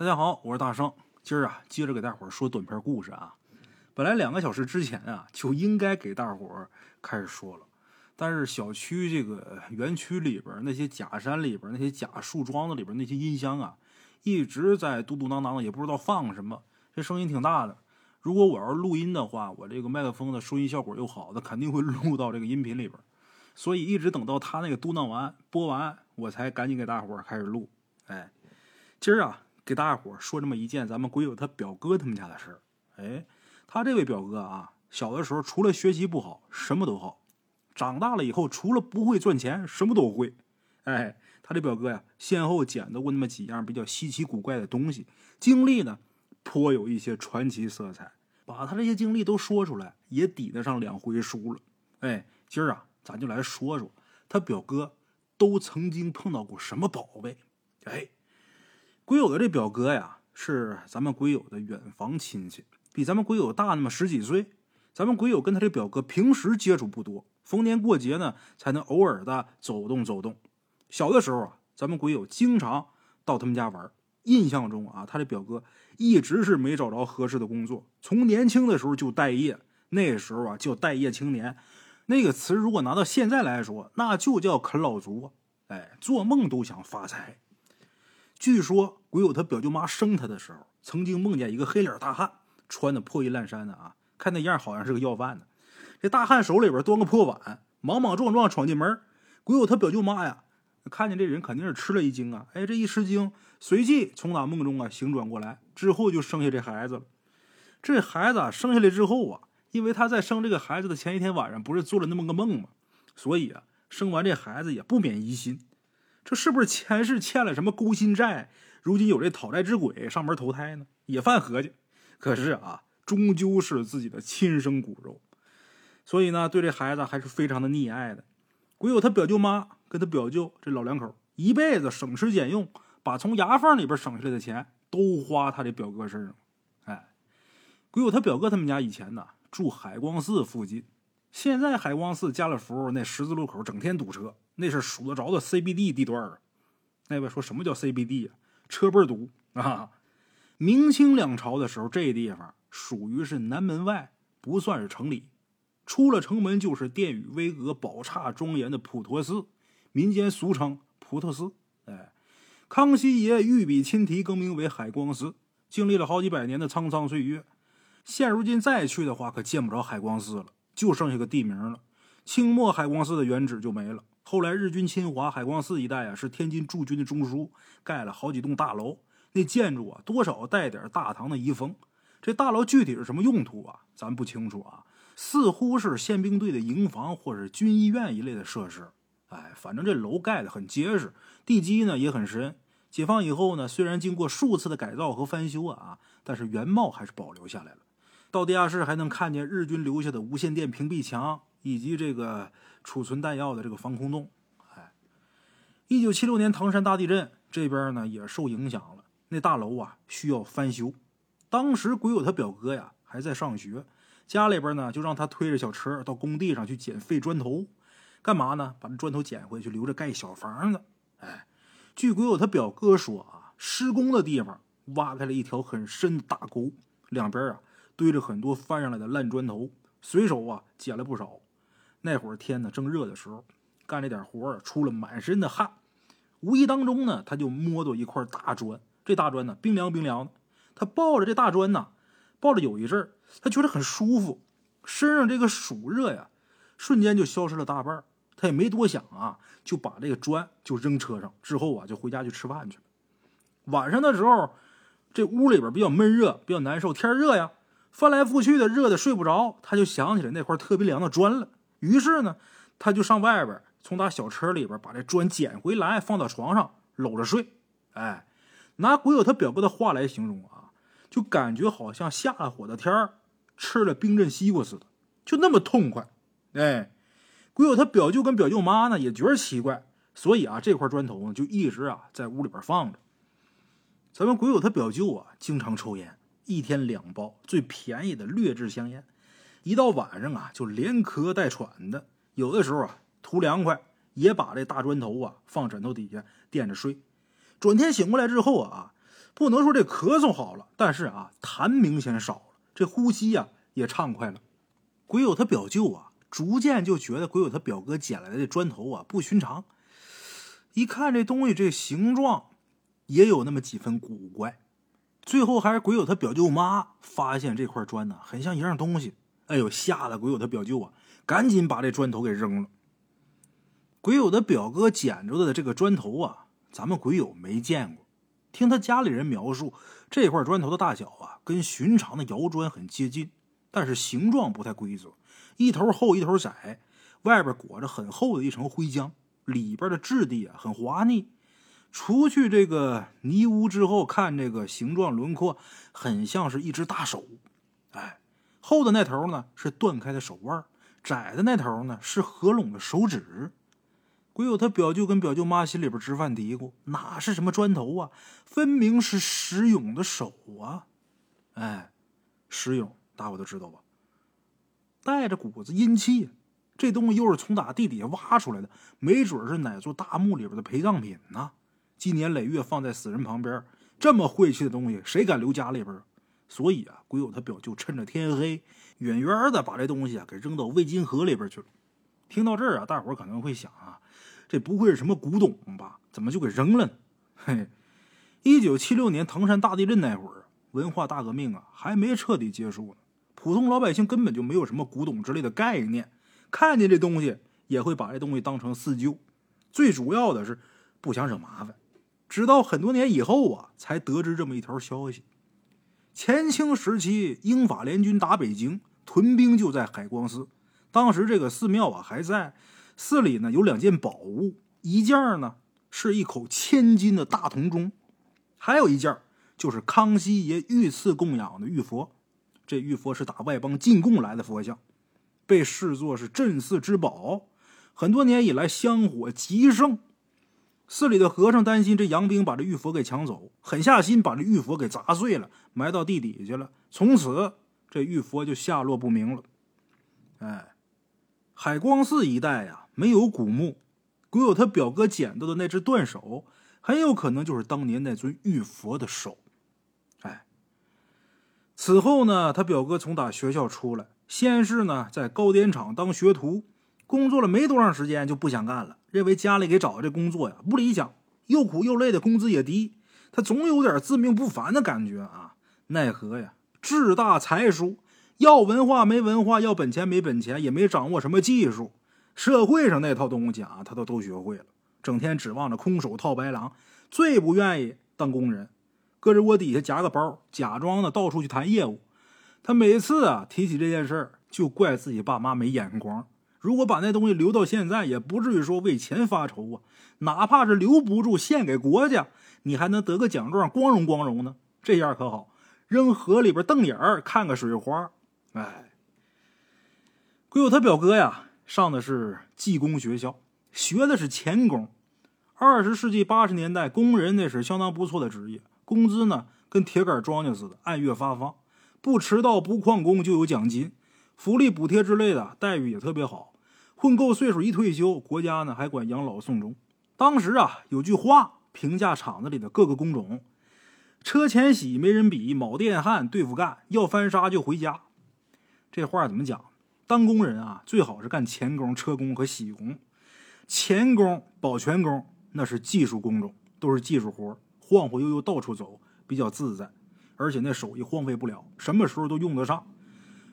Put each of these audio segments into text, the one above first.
大家好，我是大圣。今儿啊，接着给大伙儿说短篇故事啊。本来两个小时之前啊，就应该给大伙儿开始说了，但是小区这个园区里边那些假山里边那些假树桩子里边那些音箱啊，一直在嘟嘟囔囔的，也不知道放什么，这声音挺大的。如果我要是录音的话，我这个麦克风的收音效果又好，那肯定会录到这个音频里边。所以一直等到他那个嘟囔完播完，我才赶紧给大伙儿开始录。哎，今儿啊。给大家伙说这么一件咱们鬼友他表哥他们家的事儿。哎，他这位表哥啊，小的时候除了学习不好，什么都好；长大了以后，除了不会赚钱，什么都会。哎，他这表哥呀，先后捡到过那么几样比较稀奇古怪的东西，经历呢颇有一些传奇色彩。把他这些经历都说出来，也抵得上两回书了。哎，今儿啊，咱就来说说他表哥都曾经碰到过什么宝贝。哎。鬼友的这表哥呀，是咱们鬼友的远房亲戚，比咱们鬼友大那么十几岁。咱们鬼友跟他这表哥平时接触不多，逢年过节呢才能偶尔的走动走动。小的时候啊，咱们鬼友经常到他们家玩。印象中啊，他这表哥一直是没找着合适的工作，从年轻的时候就待业。那时候啊叫待业青年，那个词如果拿到现在来说，那就叫啃老族！哎，做梦都想发财。据说鬼友他表舅妈生他的时候，曾经梦见一个黑脸大汉，穿的破衣烂衫的啊，看那样好像是个要饭的。这大汉手里边端个破碗，莽莽撞撞闯进门。鬼友他表舅妈呀，看见这人肯定是吃了一惊啊！哎，这一吃惊，随即从那梦中啊醒转过来，之后就生下这孩子了。这孩子啊生下来之后啊，因为他在生这个孩子的前一天晚上不是做了那么个梦吗？所以啊，生完这孩子也不免疑心。这是不是前世欠了什么勾心债？如今有这讨债之鬼上门投胎呢？也犯合计。可是啊，终究是自己的亲生骨肉，所以呢，对这孩子还是非常的溺爱的。鬼友他表舅妈跟他表舅这老两口一辈子省吃俭用，把从牙缝里边省下来的钱都花他这表哥身上。哎，鬼友他表哥他们家以前呢住海光寺附近，现在海光寺家乐福那十字路口整天堵车。那是数得着的 CBD 地段啊！那位说什么叫 CBD 啊？车倍儿堵啊！明清两朝的时候，这地方属于是南门外，不算是城里。出了城门就是殿宇巍峨、宝刹庄严的普陀寺，民间俗称普陀寺。哎，康熙爷御笔亲题，更名为海光寺。经历了好几百年的沧桑岁月，现如今再去的话，可见不着海光寺了，就剩下个地名了。清末海光寺的原址就没了。后来日军侵华，海光寺一带啊是天津驻军的中枢，盖了好几栋大楼。那建筑啊多少带点大唐的遗风。这大楼具体是什么用途啊？咱不清楚啊，似乎是宪兵队的营房或者军医院一类的设施。哎，反正这楼盖的很结实，地基呢也很深。解放以后呢，虽然经过数次的改造和翻修啊，但是原貌还是保留下来了。到地下室还能看见日军留下的无线电屏蔽墙。以及这个储存弹药的这个防空洞，哎，一九七六年唐山大地震这边呢也受影响了，那大楼啊需要翻修。当时鬼友他表哥呀还在上学，家里边呢就让他推着小车到工地上去捡废砖头，干嘛呢？把这砖头捡回去留着盖小房子。哎，据鬼友他表哥说啊，施工的地方挖开了一条很深的大沟，两边啊堆着很多翻上来的烂砖头，随手啊捡了不少。那会儿天呢正热的时候，干这点活出了满身的汗。无意当中呢，他就摸到一块大砖。这大砖呢冰凉冰凉的。他抱着这大砖呢，抱着有一阵儿，他觉得很舒服，身上这个暑热呀，瞬间就消失了大半。他也没多想啊，就把这个砖就扔车上，之后啊就回家去吃饭去了。晚上的时候，这屋里边比较闷热，比较难受，天热呀，翻来覆去的，热的睡不着。他就想起来那块特别凉的砖了。于是呢，他就上外边，从他小车里边把这砖捡回来，放到床上搂着睡。哎，拿鬼友他表哥的话来形容啊，就感觉好像下了火的天，吃了冰镇西瓜似的，就那么痛快。哎，鬼友他表舅跟表舅妈呢也觉得奇怪，所以啊，这块砖头呢就一直啊在屋里边放着。咱们鬼友他表舅啊经常抽烟，一天两包最便宜的劣质香烟。一到晚上啊，就连咳带喘的，有的时候啊，图凉快，也把这大砖头啊放枕头底下垫着睡。转天醒过来之后啊，不能说这咳嗽好了，但是啊，痰明显少了，这呼吸呀也畅快了。鬼友他表舅啊，逐渐就觉得鬼友他表哥捡来的这砖头啊不寻常，一看这东西这形状，也有那么几分古怪。最后还是鬼友他表舅妈发现这块砖呢，很像一样东西。哎呦，吓得鬼友他表舅啊，赶紧把这砖头给扔了。鬼友的表哥捡着的这个砖头啊，咱们鬼友没见过。听他家里人描述，这块砖头的大小啊，跟寻常的窑砖很接近，但是形状不太规则，一头厚一头窄，外边裹着很厚的一层灰浆，里边的质地啊很滑腻。除去这个泥污之后，看这个形状轮廓，很像是一只大手。哎，厚的那头呢是断开的手腕，窄的那头呢是合拢的手指。鬼友他表舅跟表舅妈心里边直犯嘀咕：哪是什么砖头啊，分明是石勇的手啊！哎，石勇，大伙都知道吧？带着股子阴气，这东西又是从打地底下挖出来的，没准是哪座大墓里边的陪葬品呢。积年累月放在死人旁边，这么晦气的东西，谁敢留家里边？所以啊，鬼友他表舅趁着天黑，远远的把这东西啊给扔到魏金河里边去了。听到这儿啊，大伙可能会想啊。这不会是什么古董吧？怎么就给扔了呢？嘿，一九七六年唐山大地震那会儿，文化大革命啊还没彻底结束呢，普通老百姓根本就没有什么古董之类的概念，看见这东西也会把这东西当成四旧。最主要的是不想惹麻烦，直到很多年以后啊，才得知这么一条消息：前清时期，英法联军打北京，屯兵就在海光寺，当时这个寺庙啊还在。寺里呢有两件宝物，一件呢是一口千斤的大铜钟，还有一件就是康熙爷御赐供养的玉佛。这玉佛是打外邦进贡来的佛像，被视作是镇寺之宝。很多年以来香火极盛，寺里的和尚担心这洋兵把这玉佛给抢走，狠下心把这玉佛给砸碎了，埋到地底下了。从此这玉佛就下落不明了。哎，海光寺一带呀。没有古墓，古有他表哥捡到的那只断手，很有可能就是当年那尊玉佛的手。哎，此后呢，他表哥从打学校出来，先是呢在糕点厂当学徒，工作了没多长时间就不想干了，认为家里给找的这工作呀不理想，又苦又累的，工资也低，他总有点自命不凡的感觉啊。奈何呀，志大才疏，要文化没文化，要本钱没本钱，也没掌握什么技术。社会上那套东西啊，他都都学会了，整天指望着空手套白狼，最不愿意当工人，搁着窝底下夹个包，假装的到处去谈业务。他每次啊提起这件事儿，就怪自己爸妈没眼光。如果把那东西留到现在，也不至于说为钱发愁啊。哪怕是留不住，献给国家，你还能得个奖状，光荣光荣呢。这样可好，扔河里边瞪眼儿看个水花。哎，归有他表哥呀。上的是技工学校，学的是钳工。二十世纪八十年代，工人那是相当不错的职业，工资呢跟铁杆庄稼似的，按月发放，不迟到不旷工就有奖金，福利补贴之类的待遇也特别好。混够岁数一退休，国家呢还管养老送终。当时啊有句话评价厂子里的各个工种：车前洗没人比，铆电焊对付干，要翻砂就回家。这话怎么讲？当工人啊，最好是干钳工、车工和铣工。钳工、保全工那是技术工种，都是技术活，晃晃悠悠到处走，比较自在，而且那手艺荒废不了，什么时候都用得上。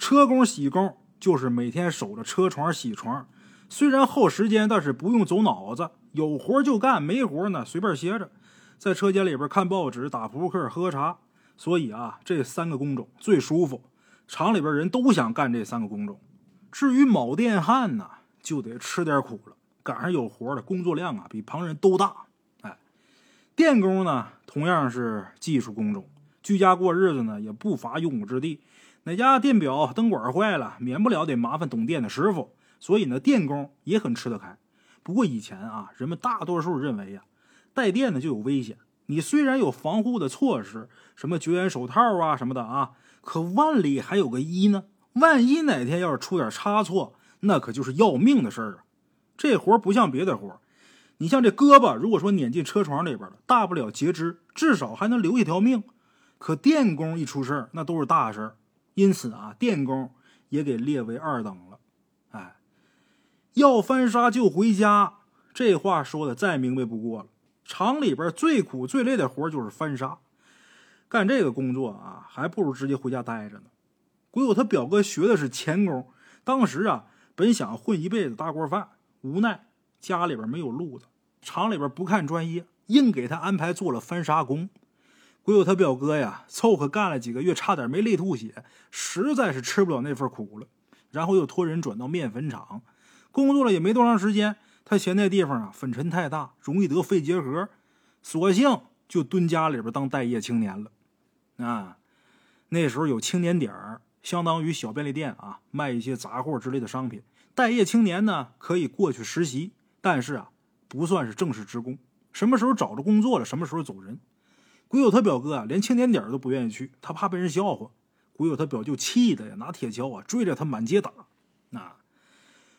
车工、铣工就是每天守着车床、铣床，虽然耗时间，但是不用走脑子，有活就干，没活呢随便歇着，在车间里边看报纸、打扑克、喝茶。所以啊，这三个工种最舒服，厂里边人都想干这三个工种。至于铆电焊呢，就得吃点苦了。赶上有活的，工作量啊比旁人都大。哎，电工呢，同样是技术工种，居家过日子呢也不乏用武之地。哪家电表灯管坏了，免不了得麻烦懂电的师傅。所以呢，电工也很吃得开。不过以前啊，人们大多数认为呀，带电的就有危险。你虽然有防护的措施，什么绝缘手套啊什么的啊，可万里还有个一呢。万一哪天要是出点差错，那可就是要命的事儿啊！这活不像别的活你像这胳膊，如果说碾进车床里边了，大不了截肢，至少还能留一条命。可电工一出事儿，那都是大事儿。因此啊，电工也给列为二等了。哎，要翻砂就回家，这话说的再明白不过了。厂里边最苦最累的活就是翻砂，干这个工作啊，还不如直接回家待着呢。鬼友他表哥学的是钳工，当时啊，本想混一辈子大锅饭，无奈家里边没有路子，厂里边不看专业，硬给他安排做了翻砂工。鬼友他表哥呀，凑合干了几个月，差点没累吐血，实在是吃不了那份苦了。然后又托人转到面粉厂，工作了也没多长时间，他嫌那地方啊粉尘太大，容易得肺结核，索性就蹲家里边当待业青年了。啊，那时候有青年点。相当于小便利店啊，卖一些杂货之类的商品。待业青年呢，可以过去实习，但是啊，不算是正式职工。什么时候找着工作了，什么时候走人。鬼友他表哥啊，连青年点都不愿意去，他怕被人笑话。鬼友他表舅气的呀，拿铁锹啊追着他满街打。那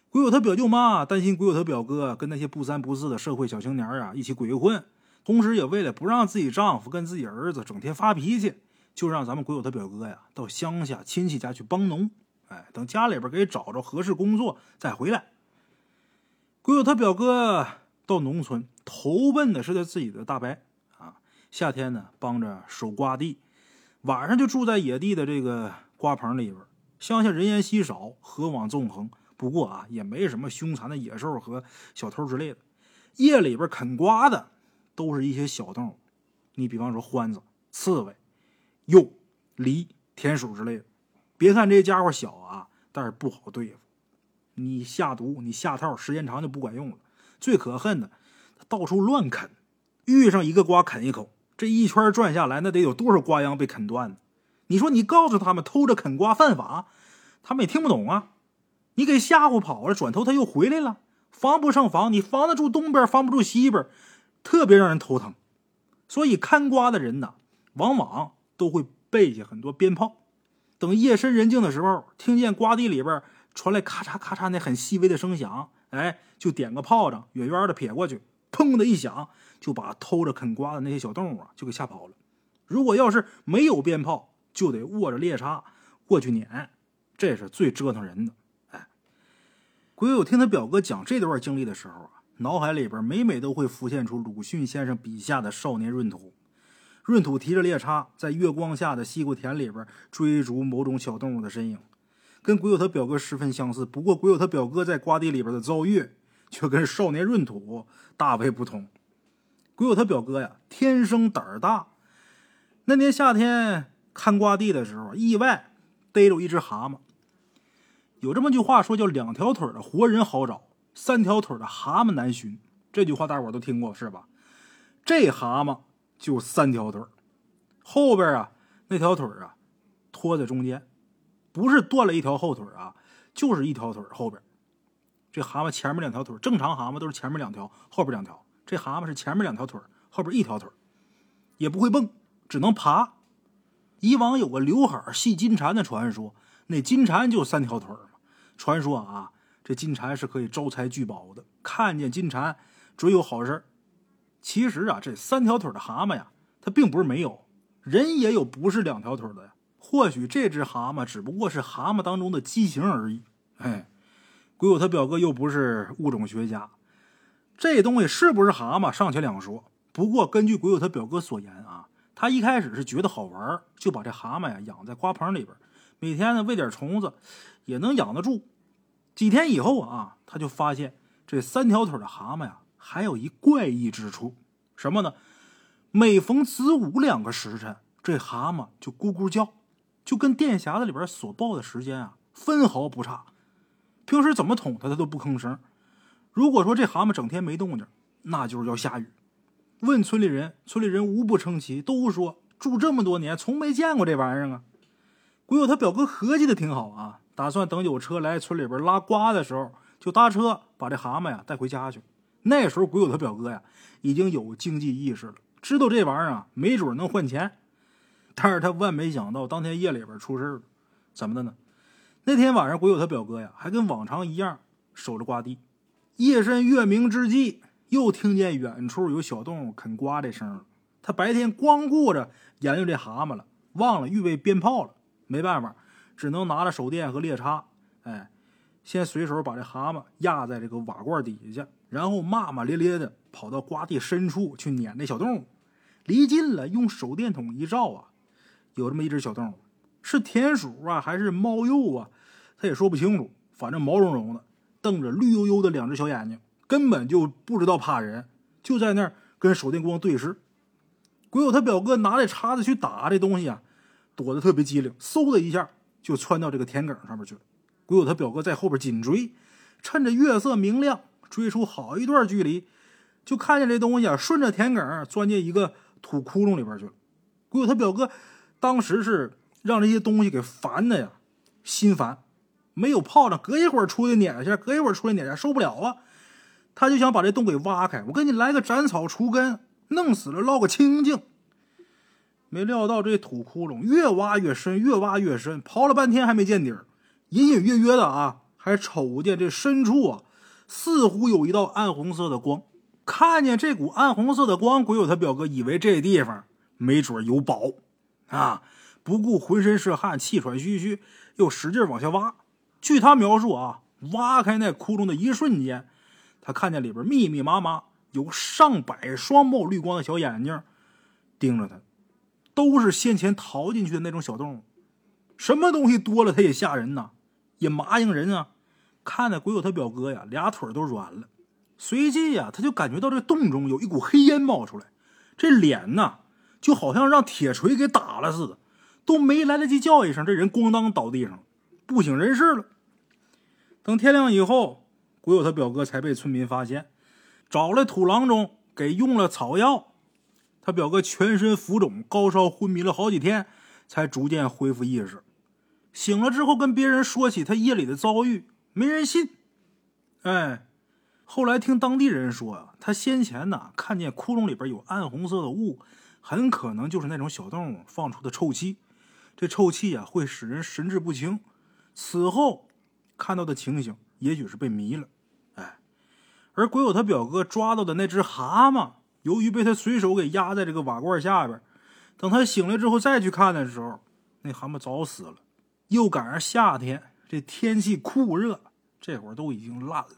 鬼友他表舅妈担心鬼友他表哥跟那些不三不四的社会小青年啊一起鬼混，同时也为了不让自己丈夫跟自己儿子整天发脾气。就让咱们鬼友他表哥呀到乡下亲戚家去帮农，哎，等家里边给找着合适工作再回来。鬼友他表哥到农村投奔的是他自己的大伯，夏天呢帮着守瓜地，晚上就住在野地的这个瓜棚里边。乡下人烟稀少，河网纵横，不过啊也没什么凶残的野兽和小偷之类的。夜里边啃瓜的都是一些小动物，你比方说獾子、刺猬。鼬、狸、田鼠之类的，别看这家伙小啊，但是不好对付。你下毒，你下套，时间长就不管用了。最可恨的，他到处乱啃，遇上一个瓜啃一口，这一圈转下来，那得有多少瓜秧被啃断呢？你说你告诉他们偷着啃瓜犯法，他们也听不懂啊。你给吓唬跑了，转头他又回来了，防不胜防。你防得住东边，防不住西边，特别让人头疼。所以看瓜的人呢，往往。都会备下很多鞭炮，等夜深人静的时候，听见瓜地里边传来咔嚓咔嚓那很细微的声响，哎，就点个炮仗，远远的撇过去，砰的一响，就把偷着啃瓜的那些小动物啊就给吓跑了。如果要是没有鞭炮，就得握着猎叉过去撵，这是最折腾人的。哎，鬼友听他表哥讲这段经历的时候啊，脑海里边每每都会浮现出鲁迅先生笔下的少年闰土。闰土提着猎叉，在月光下的西瓜田里边追逐某种小动物的身影，跟鬼友他表哥十分相似。不过，鬼友他表哥在瓜地里边的遭遇却跟少年闰土大为不同。鬼友他表哥呀，天生胆儿大。那年夏天看瓜地的时候，意外逮着一只蛤蟆。有这么句话说，叫“两条腿的活人好找，三条腿的蛤蟆难寻”。这句话大伙都听过是吧？这蛤蟆。就三条腿后边啊那条腿啊拖在中间，不是断了一条后腿啊，就是一条腿后边。这蛤蟆前面两条腿，正常蛤蟆都是前面两条，后边两条。这蛤蟆是前面两条腿，后边一条腿，也不会蹦，只能爬。以往有个刘海戏金蝉的传说，那金蝉就三条腿嘛。传说啊，这金蝉是可以招财聚宝的，看见金蝉准有好事其实啊，这三条腿的蛤蟆呀，它并不是没有，人也有不是两条腿的呀。或许这只蛤蟆只不过是蛤蟆当中的畸形而已。哎，鬼友他表哥又不是物种学家，这东西是不是蛤蟆尚且两说。不过根据鬼友他表哥所言啊，他一开始是觉得好玩，就把这蛤蟆呀养在瓜棚里边，每天呢喂点虫子，也能养得住。几天以后啊，他就发现这三条腿的蛤蟆呀。还有一怪异之处，什么呢？每逢子午两个时辰，这蛤蟆就咕咕叫，就跟电匣子里边所报的时间啊分毫不差。平时怎么捅它，它都不吭声。如果说这蛤蟆整天没动静，那就是要下雨。问村里人，村里人无不称奇，都说住这么多年从没见过这玩意儿啊。鬼友他表哥合计的挺好啊，打算等有车来村里边拉瓜的时候，就搭车把这蛤蟆呀带回家去。那时候鬼友他表哥呀，已经有经济意识了，知道这玩意儿啊，没准能换钱。但是他万没想到，当天夜里边出事了，怎么的呢？那天晚上，鬼友他表哥呀，还跟往常一样守着瓜地。夜深月明之际，又听见远处有小动物啃瓜的声了。他白天光顾着研究这蛤蟆了，忘了预备鞭炮了。没办法，只能拿着手电和猎叉，哎，先随手把这蛤蟆压在这个瓦罐底下，然后骂骂咧咧的跑到瓜地深处去撵那小动物。离近了，用手电筒一照啊，有这么一只小动物，是田鼠啊还是猫鼬啊？他也说不清楚，反正毛茸茸的，瞪着绿油油的两只小眼睛，根本就不知道怕人，就在那儿跟手电光对视。鬼友他表哥拿着叉子去打这东西啊，躲得特别机灵，嗖的一下就窜到这个田埂上面去了。鬼友他表哥在后边紧追，趁着月色明亮，追出好一段距离，就看见这东西啊，顺着田埂钻进一个。土窟窿里边去了。鬼友他表哥当时是让这些东西给烦的呀，心烦，没有炮仗，隔一会儿出来撵下，隔一会儿出来撵下，受不了啊！他就想把这洞给挖开，我给你来个斩草除根，弄死了捞个清净。没料到这土窟窿越挖越深，越挖越深，刨了半天还没见底儿，隐隐约约的啊，还瞅见这深处啊，似乎有一道暗红色的光。看见这股暗红色的光，鬼友他表哥以为这地方没准有宝啊！不顾浑身是汗、气喘吁吁，又使劲往下挖。据他描述啊，挖开那窟窿的一瞬间，他看见里边密密麻麻有上百双冒绿光的小眼睛盯着他，都是先前逃进去的那种小动物。什么东西多了，它也吓人呐，也麻应人啊！看的鬼友他表哥呀，俩腿都软了。随即呀，他就感觉到这洞中有一股黑烟冒出来，这脸呐就好像让铁锤给打了似的，都没来得及叫一声，这人咣当倒地上，不省人事了。等天亮以后，鬼友他表哥才被村民发现，找来土郎中给用了草药，他表哥全身浮肿，高烧昏迷了好几天，才逐渐恢复意识。醒了之后，跟别人说起他夜里的遭遇，没人信。哎。后来听当地人说啊，他先前呢看见窟窿里边有暗红色的雾，很可能就是那种小动物放出的臭气。这臭气啊会使人神志不清。此后看到的情形，也许是被迷了。哎，而鬼友他表哥抓到的那只蛤蟆，由于被他随手给压在这个瓦罐下边，等他醒来之后再去看的时候，那蛤蟆早死了。又赶上夏天，这天气酷热，这会儿都已经烂了。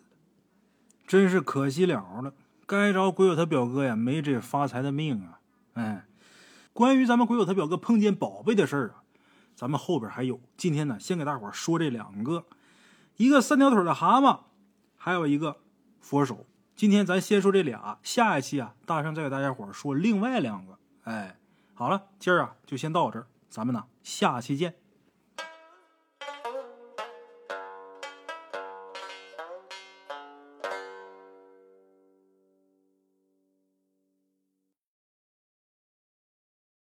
真是可惜了了，该着鬼友他表哥呀，没这发财的命啊！哎，关于咱们鬼友他表哥碰见宝贝的事儿啊，咱们后边还有。今天呢，先给大伙说这两个，一个三条腿的蛤蟆，还有一个佛手。今天咱先说这俩，下一期啊，大圣再给大家伙说另外两个。哎，好了，今儿啊就先到这，咱们呢下期见。